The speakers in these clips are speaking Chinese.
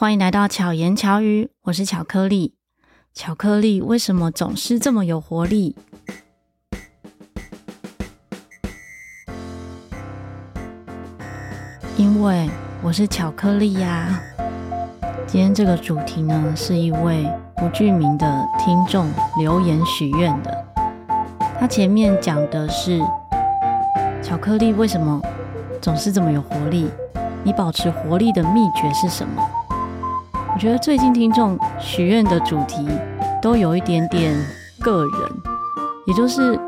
欢迎来到巧言巧语，我是巧克力。巧克力为什么总是这么有活力？因为我是巧克力呀。今天这个主题呢，是一位不具名的听众留言许愿的。他前面讲的是巧克力为什么总是这么有活力？你保持活力的秘诀是什么？我觉得最近听众许愿的主题都有一点点个人，也就是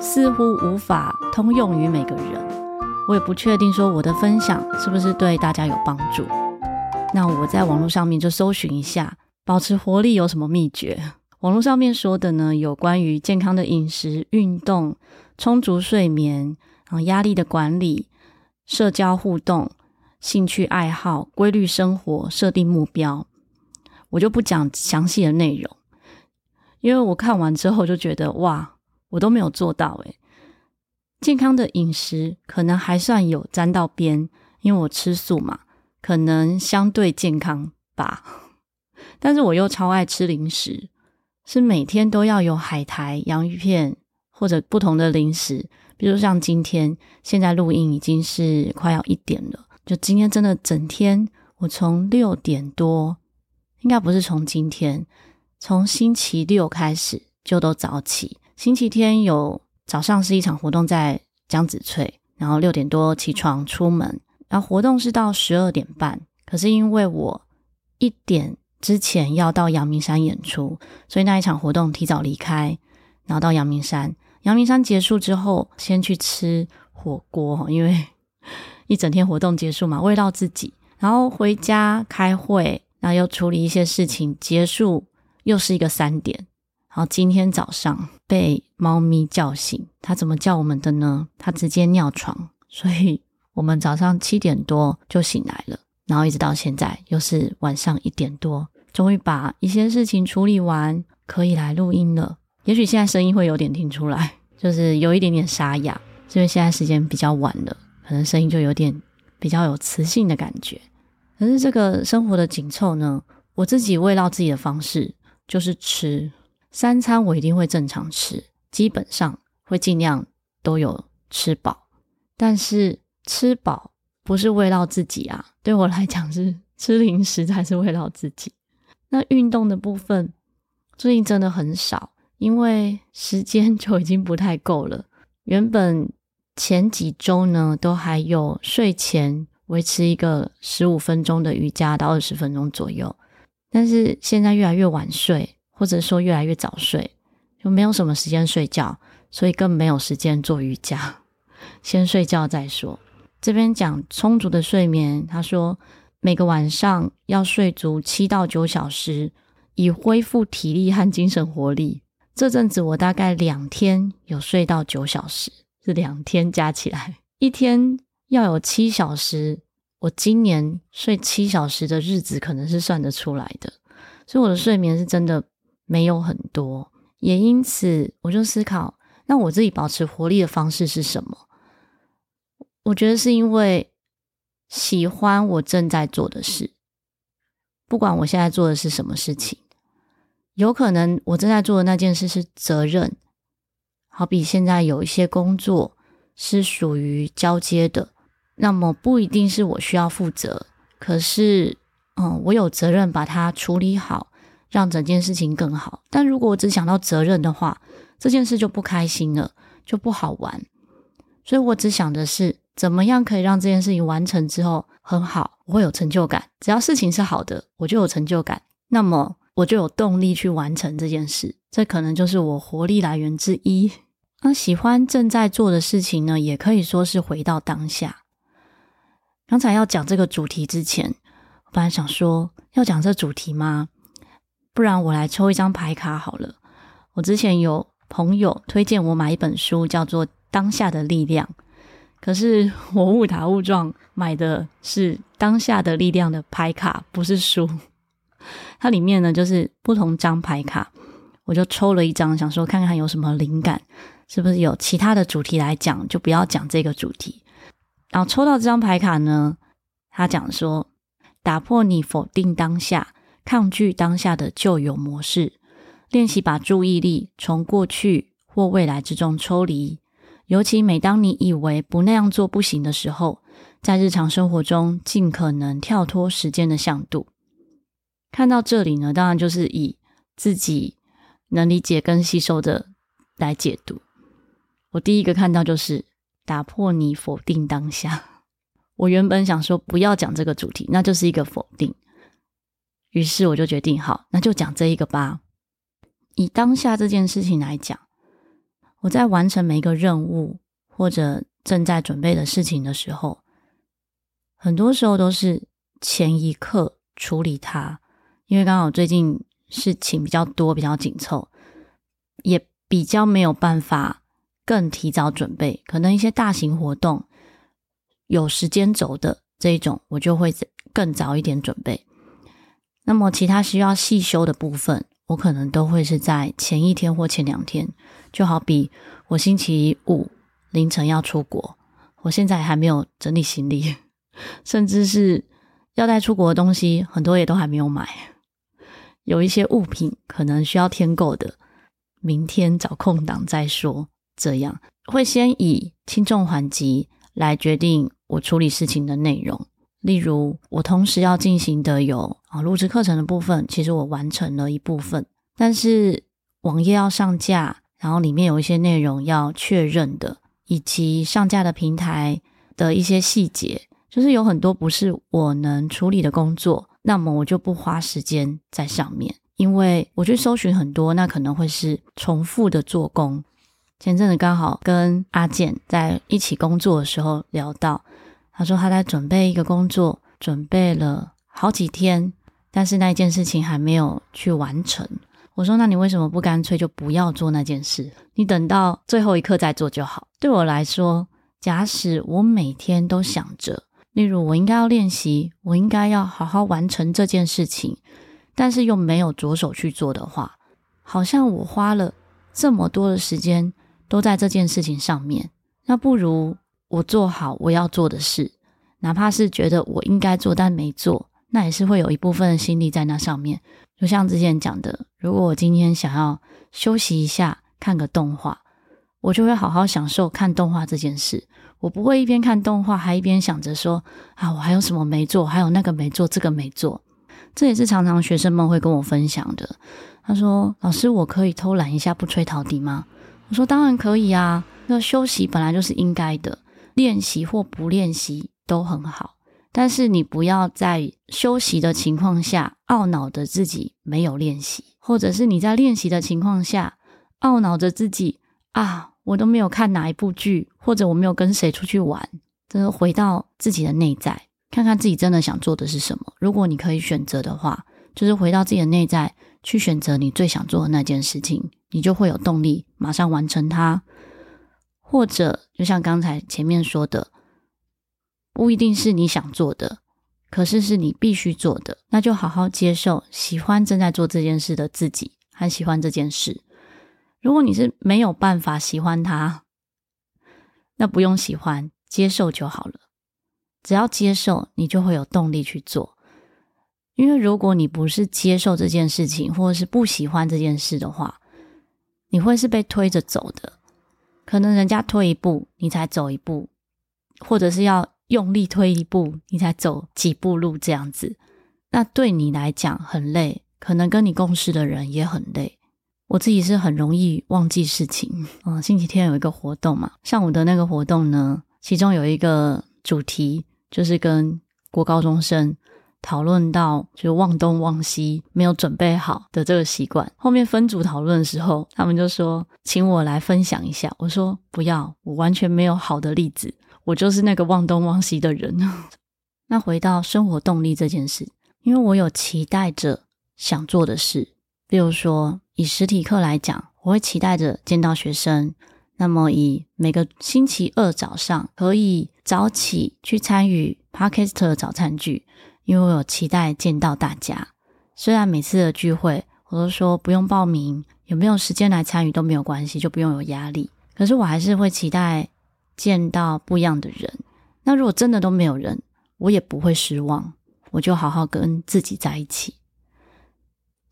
似乎无法通用于每个人。我也不确定说我的分享是不是对大家有帮助。那我在网络上面就搜寻一下，保持活力有什么秘诀？网络上面说的呢，有关于健康的饮食、运动、充足睡眠，然后压力的管理、社交互动、兴趣爱好、规律生活、设定目标。我就不讲详细的内容，因为我看完之后就觉得哇，我都没有做到诶。健康的饮食可能还算有沾到边，因为我吃素嘛，可能相对健康吧。但是我又超爱吃零食，是每天都要有海苔、洋芋片或者不同的零食。比如像今天，现在录音已经是快要一点了，就今天真的整天，我从六点多。应该不是从今天，从星期六开始就都早起。星期天有早上是一场活动在江子翠，然后六点多起床出门，然后活动是到十二点半。可是因为我一点之前要到阳明山演出，所以那一场活动提早离开，然后到阳明山。阳明山结束之后，先去吃火锅，因为 一整天活动结束嘛，慰劳自己，然后回家开会。那又处理一些事情，结束又是一个三点。然后今天早上被猫咪叫醒，它怎么叫我们的呢？它直接尿床，所以我们早上七点多就醒来了，然后一直到现在又是晚上一点多，终于把一些事情处理完，可以来录音了。也许现在声音会有点听出来，就是有一点点沙哑，因为现在时间比较晚了，可能声音就有点比较有磁性的感觉。可是这个生活的紧凑呢，我自己慰劳自己的方式就是吃三餐，我一定会正常吃，基本上会尽量都有吃饱。但是吃饱不是慰劳自己啊，对我来讲是 吃零食才是慰劳自己。那运动的部分最近真的很少，因为时间就已经不太够了。原本前几周呢，都还有睡前。维持一个十五分钟的瑜伽到二十分钟左右，但是现在越来越晚睡，或者说越来越早睡，就没有什么时间睡觉，所以更没有时间做瑜伽。先睡觉再说。这边讲充足的睡眠，他说每个晚上要睡足七到九小时，以恢复体力和精神活力。这阵子我大概两天有睡到九小时，是两天加起来一天。要有七小时，我今年睡七小时的日子可能是算得出来的，所以我的睡眠是真的没有很多，也因此我就思考，那我自己保持活力的方式是什么？我觉得是因为喜欢我正在做的事，不管我现在做的是什么事情，有可能我正在做的那件事是责任，好比现在有一些工作是属于交接的。那么不一定是我需要负责，可是，嗯，我有责任把它处理好，让整件事情更好。但如果我只想到责任的话，这件事就不开心了，就不好玩。所以我只想的是，怎么样可以让这件事情完成之后很好，我会有成就感。只要事情是好的，我就有成就感，那么我就有动力去完成这件事。这可能就是我活力来源之一。那喜欢正在做的事情呢，也可以说是回到当下。刚才要讲这个主题之前，我本来想说要讲这主题吗？不然我来抽一张牌卡好了。我之前有朋友推荐我买一本书，叫做《当下的力量》，可是我误打误撞买的是《当下的力量》的牌卡，不是书。它里面呢就是不同张牌卡，我就抽了一张，想说看看有什么灵感，是不是有其他的主题来讲，就不要讲这个主题。然后抽到这张牌卡呢，他讲说，打破你否定当下、抗拒当下的旧有模式，练习把注意力从过去或未来之中抽离。尤其每当你以为不那样做不行的时候，在日常生活中尽可能跳脱时间的向度。看到这里呢，当然就是以自己能理解跟吸收的来解读。我第一个看到就是打破你否定当下。我原本想说不要讲这个主题，那就是一个否定。于是我就决定好，那就讲这一个吧。以当下这件事情来讲。我在完成每一个任务或者正在准备的事情的时候，很多时候都是前一刻处理它，因为刚好最近事情比较多，比较紧凑，也比较没有办法更提早准备。可能一些大型活动有时间轴的这一种，我就会更早一点准备。那么其他需要细修的部分，我可能都会是在前一天或前两天。就好比我星期五凌晨要出国，我现在还没有整理行李，甚至是要带出国的东西，很多也都还没有买。有一些物品可能需要添购的，明天找空档再说。这样会先以轻重缓急来决定我处理事情的内容。例如，我同时要进行的有啊录制课程的部分，其实我完成了一部分，但是网页要上架。然后里面有一些内容要确认的，以及上架的平台的一些细节，就是有很多不是我能处理的工作，那么我就不花时间在上面，因为我去搜寻很多，那可能会是重复的做工。前阵子刚好跟阿健在一起工作的时候聊到，他说他在准备一个工作，准备了好几天，但是那件事情还没有去完成。我说：“那你为什么不干脆就不要做那件事？你等到最后一刻再做就好。对我来说，假使我每天都想着，例如我应该要练习，我应该要好好完成这件事情，但是又没有着手去做的话，好像我花了这么多的时间都在这件事情上面。那不如我做好我要做的事，哪怕是觉得我应该做但没做，那也是会有一部分的心力在那上面。”就像之前讲的，如果我今天想要休息一下，看个动画，我就会好好享受看动画这件事。我不会一边看动画，还一边想着说啊，我还有什么没做，还有那个没做，这个没做。这也是常常学生们会跟我分享的。他说：“老师，我可以偷懒一下，不吹陶笛吗？”我说：“当然可以啊，那休息本来就是应该的，练习或不练习都很好。”但是你不要在休息的情况下懊恼着自己没有练习，或者是你在练习的情况下懊恼着自己啊，我都没有看哪一部剧，或者我没有跟谁出去玩。真的回到自己的内在，看看自己真的想做的是什么。如果你可以选择的话，就是回到自己的内在去选择你最想做的那件事情，你就会有动力马上完成它。或者就像刚才前面说的。不一定是你想做的，可是是你必须做的，那就好好接受喜欢正在做这件事的自己，还喜欢这件事。如果你是没有办法喜欢它，那不用喜欢，接受就好了。只要接受，你就会有动力去做。因为如果你不是接受这件事情，或者是不喜欢这件事的话，你会是被推着走的。可能人家推一步，你才走一步，或者是要。用力推一步，你才走几步路这样子，那对你来讲很累，可能跟你共事的人也很累。我自己是很容易忘记事情。嗯，星期天有一个活动嘛，上午的那个活动呢，其中有一个主题就是跟国高中生讨论到，就忘东忘西，没有准备好的这个习惯。后面分组讨论的时候，他们就说请我来分享一下，我说不要，我完全没有好的例子。我就是那个忘东忘西的人。那回到生活动力这件事，因为我有期待着想做的事，比如说以实体课来讲，我会期待着见到学生。那么以每个星期二早上可以早起去参与 p a r k e s t 早餐聚，因为我有期待见到大家。虽然每次的聚会我都说不用报名，有没有时间来参与都没有关系，就不用有压力。可是我还是会期待。见到不一样的人，那如果真的都没有人，我也不会失望，我就好好跟自己在一起。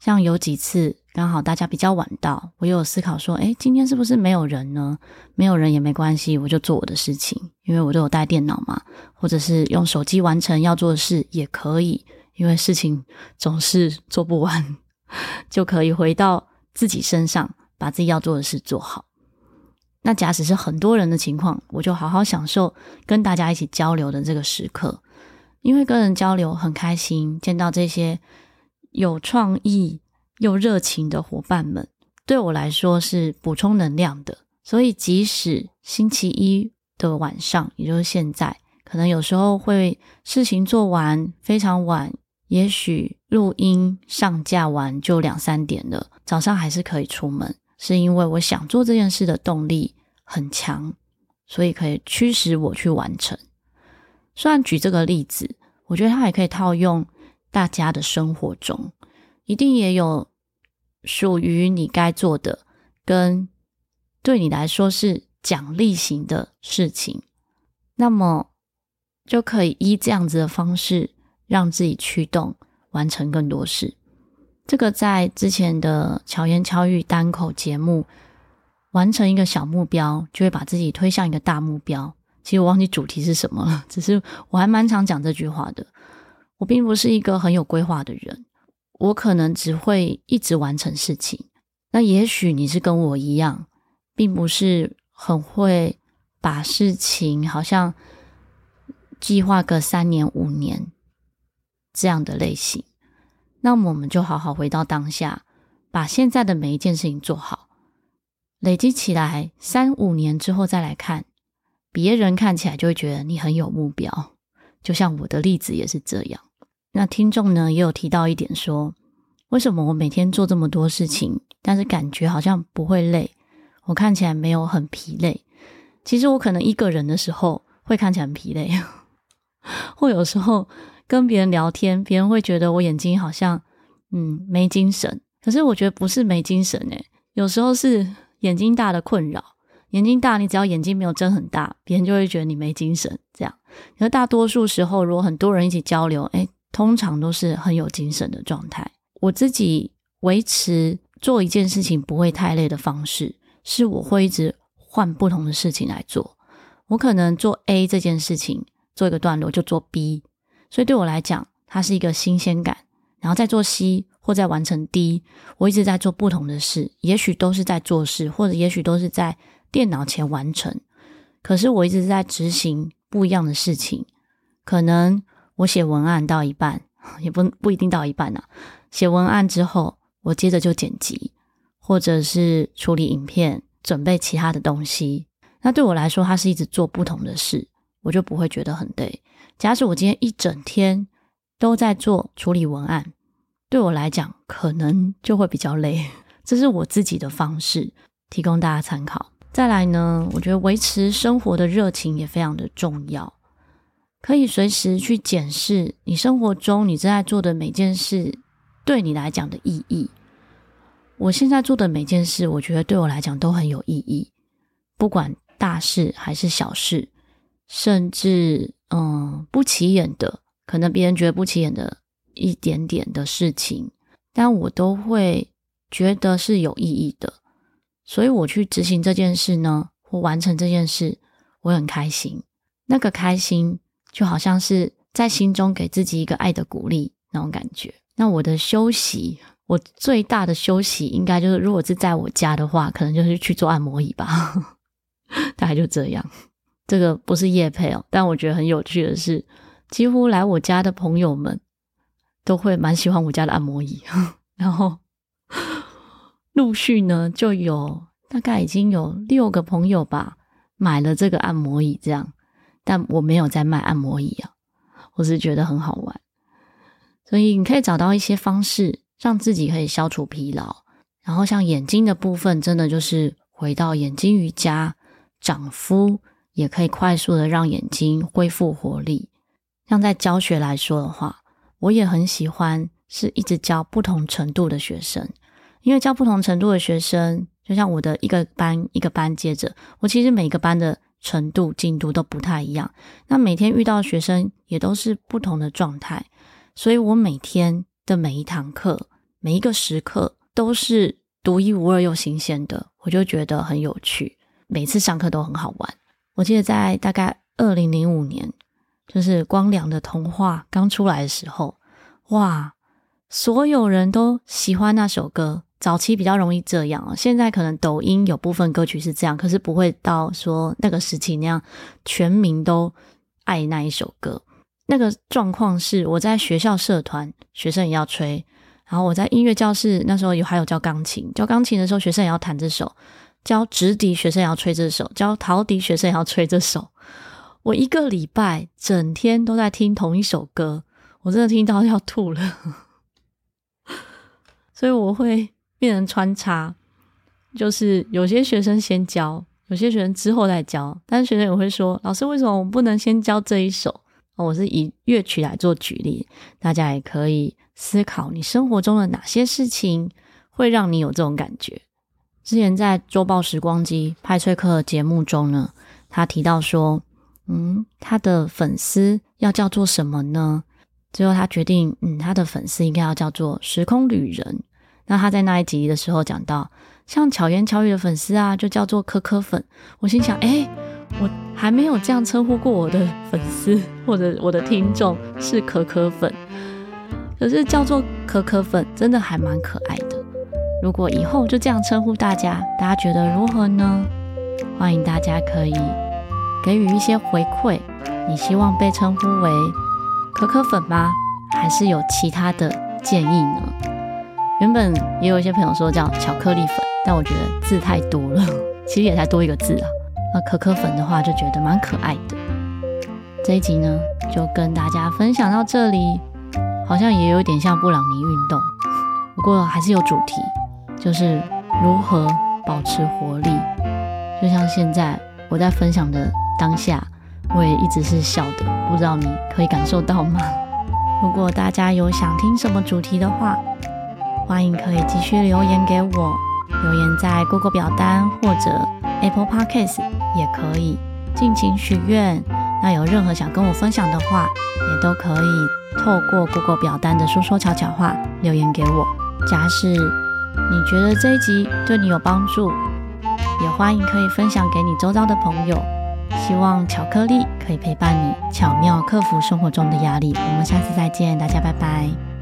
像有几次刚好大家比较晚到，我有思考说，诶，今天是不是没有人呢？没有人也没关系，我就做我的事情，因为我都有带电脑嘛，或者是用手机完成要做的事也可以，因为事情总是做不完，就可以回到自己身上，把自己要做的事做好。那假使是很多人的情况，我就好好享受跟大家一起交流的这个时刻，因为跟人交流很开心，见到这些有创意又热情的伙伴们，对我来说是补充能量的。所以即使星期一的晚上，也就是现在，可能有时候会事情做完非常晚，也许录音上架完就两三点了，早上还是可以出门。是因为我想做这件事的动力很强，所以可以驱使我去完成。虽然举这个例子，我觉得它也可以套用大家的生活中，一定也有属于你该做的，跟对你来说是奖励型的事情，那么就可以依这样子的方式，让自己驱动完成更多事。这个在之前的巧言巧语单口节目，完成一个小目标，就会把自己推向一个大目标。其实我忘记主题是什么了，只是我还蛮常讲这句话的。我并不是一个很有规划的人，我可能只会一直完成事情。那也许你是跟我一样，并不是很会把事情好像计划个三年五年这样的类型。那我们就好好回到当下，把现在的每一件事情做好，累积起来，三五年之后再来看，别人看起来就会觉得你很有目标。就像我的例子也是这样。那听众呢也有提到一点说，为什么我每天做这么多事情，但是感觉好像不会累，我看起来没有很疲累。其实我可能一个人的时候会看起来很疲累，或有时候。跟别人聊天，别人会觉得我眼睛好像嗯没精神，可是我觉得不是没精神诶，有时候是眼睛大的困扰。眼睛大，你只要眼睛没有睁很大，别人就会觉得你没精神。这样，而大多数时候，如果很多人一起交流，诶，通常都是很有精神的状态。我自己维持做一件事情不会太累的方式，是我会一直换不同的事情来做。我可能做 A 这件事情做一个段落，就做 B。所以对我来讲，它是一个新鲜感，然后再做 C 或再完成 D，我一直在做不同的事，也许都是在做事，或者也许都是在电脑前完成。可是我一直在执行不一样的事情。可能我写文案到一半，也不不一定到一半呢、啊。写文案之后，我接着就剪辑，或者是处理影片，准备其他的东西。那对我来说，它是一直做不同的事，我就不会觉得很累。假使我今天一整天都在做处理文案，对我来讲可能就会比较累。这是我自己的方式，提供大家参考。再来呢，我觉得维持生活的热情也非常的重要，可以随时去检视你生活中你正在做的每件事对你来讲的意义。我现在做的每件事，我觉得对我来讲都很有意义，不管大事还是小事。甚至，嗯，不起眼的，可能别人觉得不起眼的一点点的事情，但我都会觉得是有意义的。所以我去执行这件事呢，或完成这件事，我很开心。那个开心就好像是在心中给自己一个爱的鼓励那种感觉。那我的休息，我最大的休息应该就是，如果是在我家的话，可能就是去做按摩椅吧，大概就这样。这个不是夜配哦，但我觉得很有趣的是，几乎来我家的朋友们都会蛮喜欢我家的按摩椅，然后陆续呢就有大概已经有六个朋友吧买了这个按摩椅，这样，但我没有在卖按摩椅啊，我是觉得很好玩，所以你可以找到一些方式让自己可以消除疲劳，然后像眼睛的部分，真的就是回到眼睛瑜伽、长敷。也可以快速的让眼睛恢复活力。像在教学来说的话，我也很喜欢是一直教不同程度的学生，因为教不同程度的学生，就像我的一个班一个班接着，我其实每个班的程度进度都不太一样。那每天遇到学生也都是不同的状态，所以我每天的每一堂课、每一个时刻都是独一无二又新鲜的，我就觉得很有趣。每次上课都很好玩。我记得在大概二零零五年，就是《光良的童话》刚出来的时候，哇，所有人都喜欢那首歌。早期比较容易这样啊，现在可能抖音有部分歌曲是这样，可是不会到说那个时期那样，全民都爱那一首歌。那个状况是我在学校社团，学生也要吹；然后我在音乐教室，那时候有还有教钢琴，教钢琴的时候学生也要弹这首，教直笛学生也要吹这首，教陶笛学生也要吹这首。我一个礼拜整天都在听同一首歌，我真的听到要吐了，所以我会。变成穿插，就是有些学生先教，有些学生之后再教。但是学生也会说：“老师，为什么我不能先教这一首？”我是以乐曲来做举例，大家也可以思考你生活中的哪些事情会让你有这种感觉。之前在周报时光机派翠克节目中呢，他提到说：“嗯，他的粉丝要叫做什么呢？”最后他决定，嗯，他的粉丝应该要叫做“时空旅人”。那他在那一集的时候讲到，像巧言巧语的粉丝啊，就叫做可可粉。我心想，哎，我还没有这样称呼过我的粉丝 或者我的听众是可可粉，可是叫做可可粉真的还蛮可爱的。如果以后就这样称呼大家，大家觉得如何呢？欢迎大家可以给予一些回馈。你希望被称呼为可可粉吗？还是有其他的建议呢？原本也有一些朋友说叫巧克力粉，但我觉得字太多了，其实也才多一个字啊。那可可粉的话就觉得蛮可爱的。这一集呢，就跟大家分享到这里，好像也有点像布朗尼运动，不过还是有主题，就是如何保持活力。就像现在我在分享的当下，我也一直是笑的，不知道你可以感受到吗？如果大家有想听什么主题的话，欢迎可以继续留言给我，留言在 Google 表单或者 Apple Podcast 也可以尽情许愿。那有任何想跟我分享的话，也都可以透过 Google 表单的说说悄悄话留言给我。假使你觉得这一集对你有帮助，也欢迎可以分享给你周遭的朋友。希望巧克力可以陪伴你，巧妙克服生活中的压力。我们下次再见，大家拜拜。